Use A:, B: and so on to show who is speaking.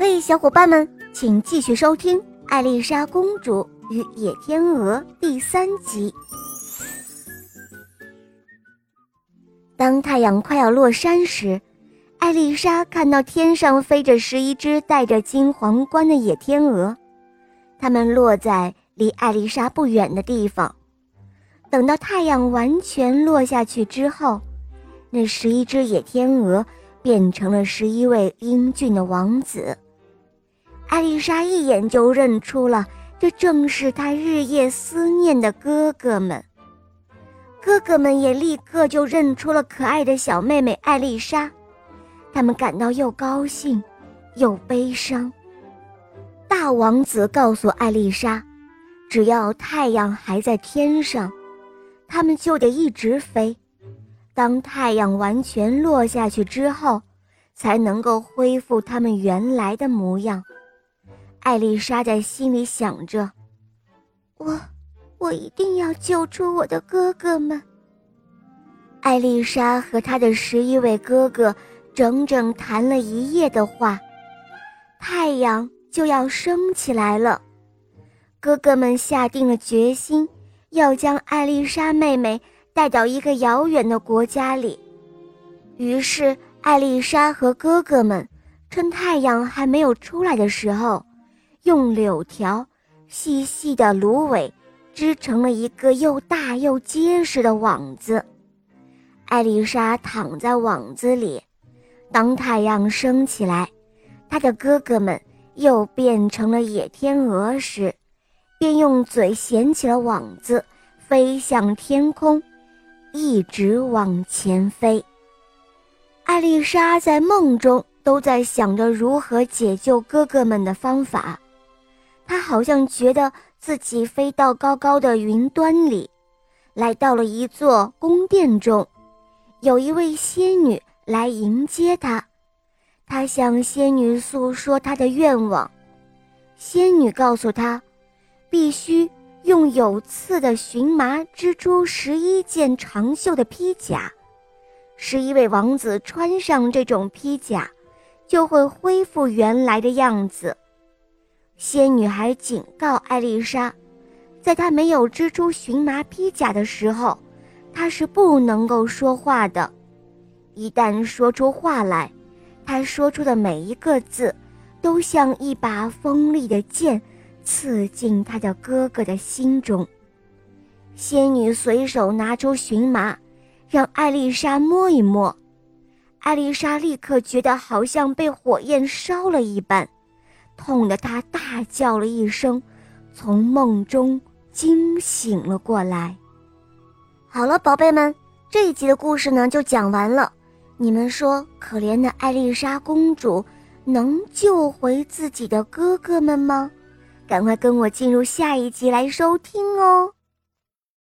A: 嘿，小伙伴们，请继续收听《艾丽莎公主与野天鹅》第三集。当太阳快要落山时，艾丽莎看到天上飞着十一只戴着金皇冠的野天鹅，它们落在离艾丽莎不远的地方。等到太阳完全落下去之后，那十一只野天鹅变成了十一位英俊的王子。艾丽莎一眼就认出了，这正是她日夜思念的哥哥们。哥哥们也立刻就认出了可爱的小妹妹艾丽莎，他们感到又高兴又悲伤。大王子告诉艾丽莎，只要太阳还在天上，他们就得一直飞。当太阳完全落下去之后，才能够恢复他们原来的模样。艾丽莎在心里想着：“我，我一定要救出我的哥哥们。”艾丽莎和她的十一位哥哥整整谈了一夜的话，太阳就要升起来了。哥哥们下定了决心，要将艾丽莎妹妹带到一个遥远的国家里。于是，艾丽莎和哥哥们趁太阳还没有出来的时候。用柳条细细的芦苇织成了一个又大又结实的网子。艾丽莎躺在网子里，当太阳升起来，她的哥哥们又变成了野天鹅时，便用嘴衔起了网子，飞向天空，一直往前飞。艾丽莎在梦中都在想着如何解救哥哥们的方法。他好像觉得自己飞到高高的云端里，来到了一座宫殿中，有一位仙女来迎接他。他向仙女诉说他的愿望，仙女告诉他，必须用有刺的荨麻织出十一件长袖的披甲，十一位王子穿上这种披甲，就会恢复原来的样子。仙女还警告艾丽莎，在她没有织出荨麻披甲的时候，她是不能够说话的。一旦说出话来，她说出的每一个字，都像一把锋利的剑，刺进她的哥哥的心中。仙女随手拿出荨麻，让艾丽莎摸一摸，艾丽莎立刻觉得好像被火焰烧了一般。痛得他大叫了一声，从梦中惊醒了过来。好了，宝贝们，这一集的故事呢就讲完了。你们说，可怜的艾丽莎公主能救回自己的哥哥们吗？赶快跟我进入下一集来收听哦。